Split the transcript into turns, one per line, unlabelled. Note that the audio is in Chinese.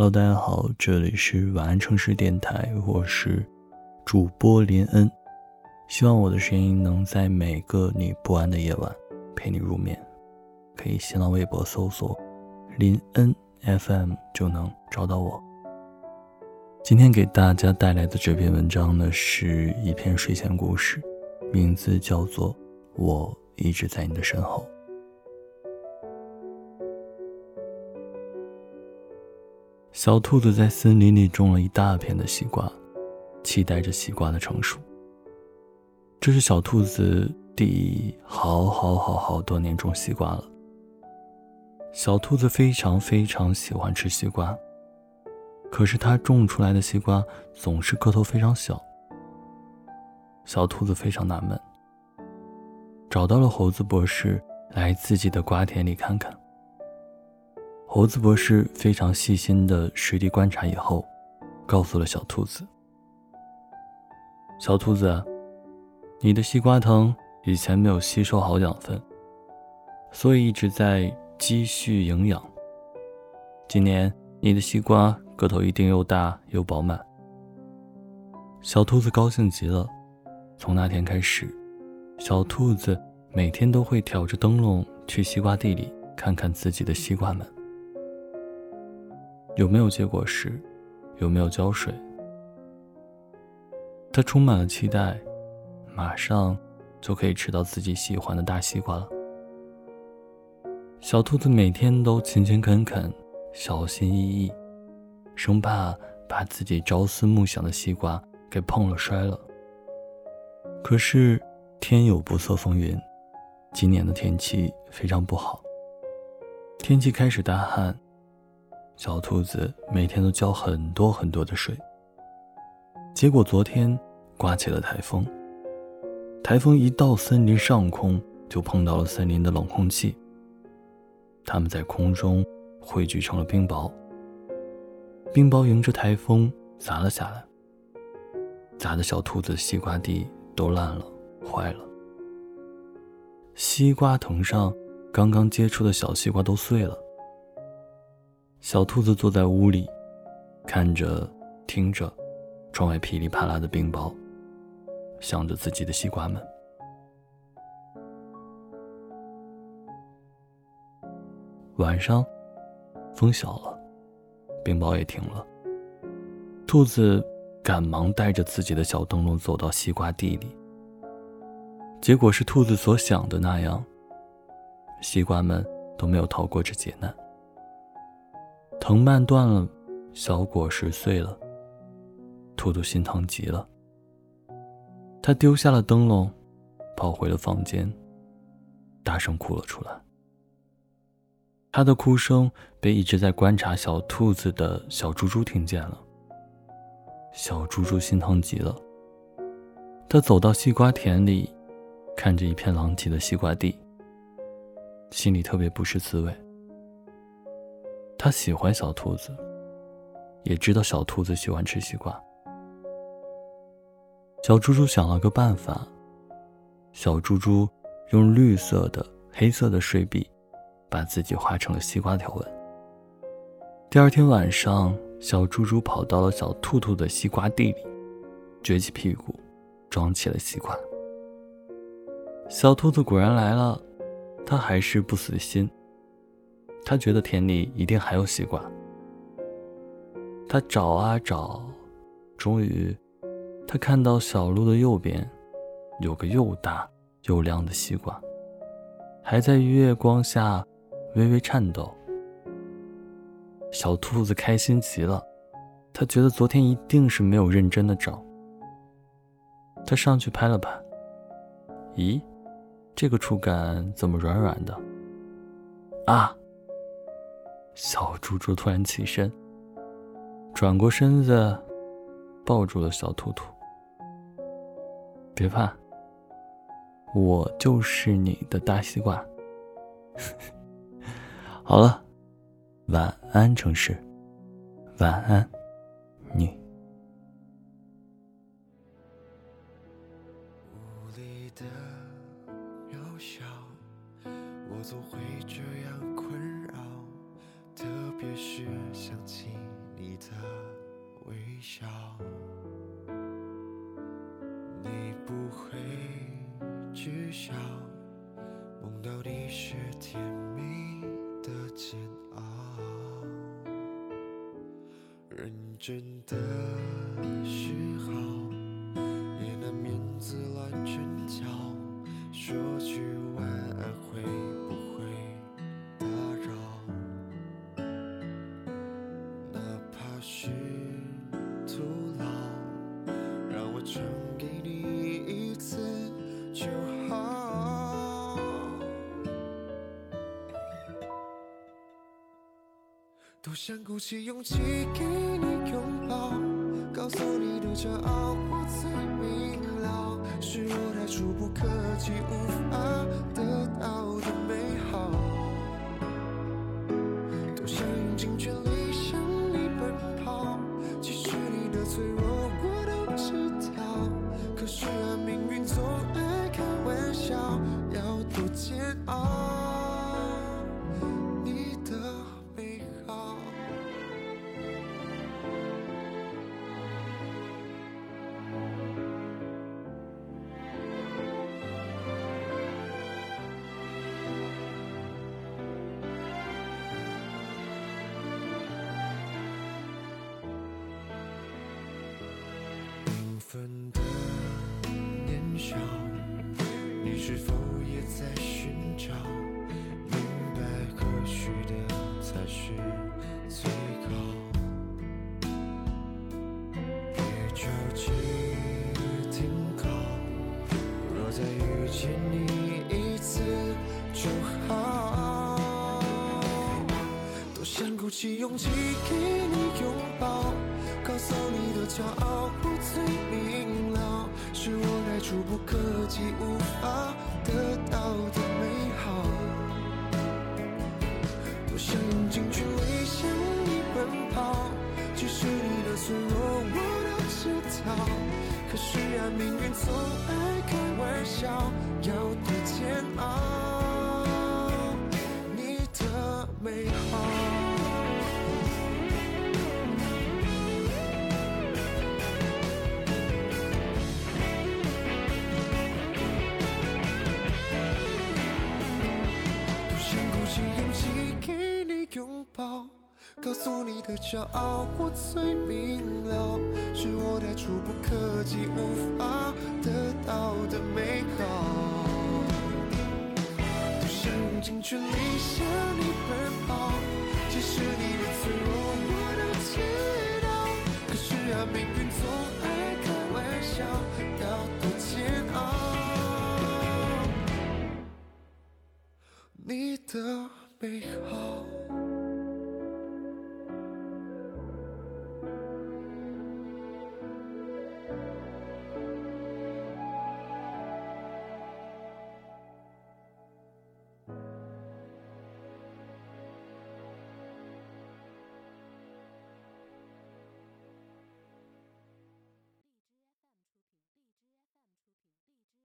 Hello，大家好，这里是晚安城市电台，我是主播林恩，希望我的声音能在每个你不安的夜晚陪你入眠。可以新浪微博搜索林恩 FM 就能找到我。今天给大家带来的这篇文章呢，是一篇睡前故事，名字叫做《我一直在你的身后》。小兔子在森林里种了一大片的西瓜，期待着西瓜的成熟。这是小兔子第好好好好多年种西瓜了。小兔子非常非常喜欢吃西瓜，可是它种出来的西瓜总是个头非常小。小兔子非常纳闷，找到了猴子博士来自己的瓜田里看看。猴子博士非常细心的实地观察以后，告诉了小兔子：“小兔子，你的西瓜藤以前没有吸收好养分，所以一直在积蓄营养。今年你的西瓜个头一定又大又饱满。”小兔子高兴极了。从那天开始，小兔子每天都会挑着灯笼去西瓜地里看看自己的西瓜们。有没有结果实？有没有浇水？他充满了期待，马上就可以吃到自己喜欢的大西瓜了。小兔子每天都勤勤恳恳，小心翼翼，生怕把自己朝思暮想的西瓜给碰了摔了。可是天有不测风云，今年的天气非常不好，天气开始大旱。小兔子每天都浇很多很多的水，结果昨天刮起了台风。台风一到森林上空，就碰到了森林的冷空气，它们在空中汇聚成了冰雹。冰雹迎着台风砸了下来，砸的小兔子西瓜地都烂了、坏了。西瓜藤上刚刚结出的小西瓜都碎了。小兔子坐在屋里，看着、听着，窗外噼里啪啦的冰雹，想着自己的西瓜们。晚上，风小了，冰雹也停了。兔子赶忙带着自己的小灯笼走到西瓜地里，结果是兔子所想的那样，西瓜们都没有逃过这劫难。藤蔓断了，小果实碎了。兔兔心疼极了，他丢下了灯笼，跑回了房间，大声哭了出来。他的哭声被一直在观察小兔子的小猪猪听见了。小猪猪心疼极了，他走到西瓜田里，看着一片狼藉的西瓜地，心里特别不是滋味。他喜欢小兔子，也知道小兔子喜欢吃西瓜。小猪猪想了个办法，小猪猪用绿色的、黑色的水笔，把自己画成了西瓜条纹。第二天晚上，小猪猪跑到了小兔兔的西瓜地里，撅起屁股，装起了西瓜。小兔子果然来了，它还是不死心。他觉得田里一定还有西瓜。他找啊找，终于，他看到小路的右边，有个又大又亮的西瓜，还在月光下微微颤抖。小兔子开心极了，他觉得昨天一定是没有认真的找。他上去拍了拍，咦，这个触感怎么软软的？啊！小猪猪突然起身，转过身子，抱住了小兔兔。别怕，我就是你的大西瓜。好了，晚安城市，晚安你你的渺小。
我总会这样困扰。特别是想起你的微笑，你不会知晓，梦到底是甜蜜的煎熬，认真的时候，也难免自乱阵脚，说句晚多想鼓起勇气给你拥抱，告诉你的骄傲我最明了，是我太触不可及，无法得到的美分的年少，你是否也在寻找？明白何许的才是最好。别着急停靠，若再遇见你一次就好。多想鼓起勇气给你拥抱，告诉你的骄傲我最明了，是我太触不可及，无法得到的美好。多想用尽全力向你奔跑，其实你的脆弱我都知道，可是啊，命运总爱开玩笑，要多煎熬，你的美告诉你的骄傲我最明了，是我太触不可及，无法得到的美好。多想用尽全力向你奔跑，其实你的脆弱我都知道，可是啊，命运总爱开玩笑，要多煎熬。你的美好。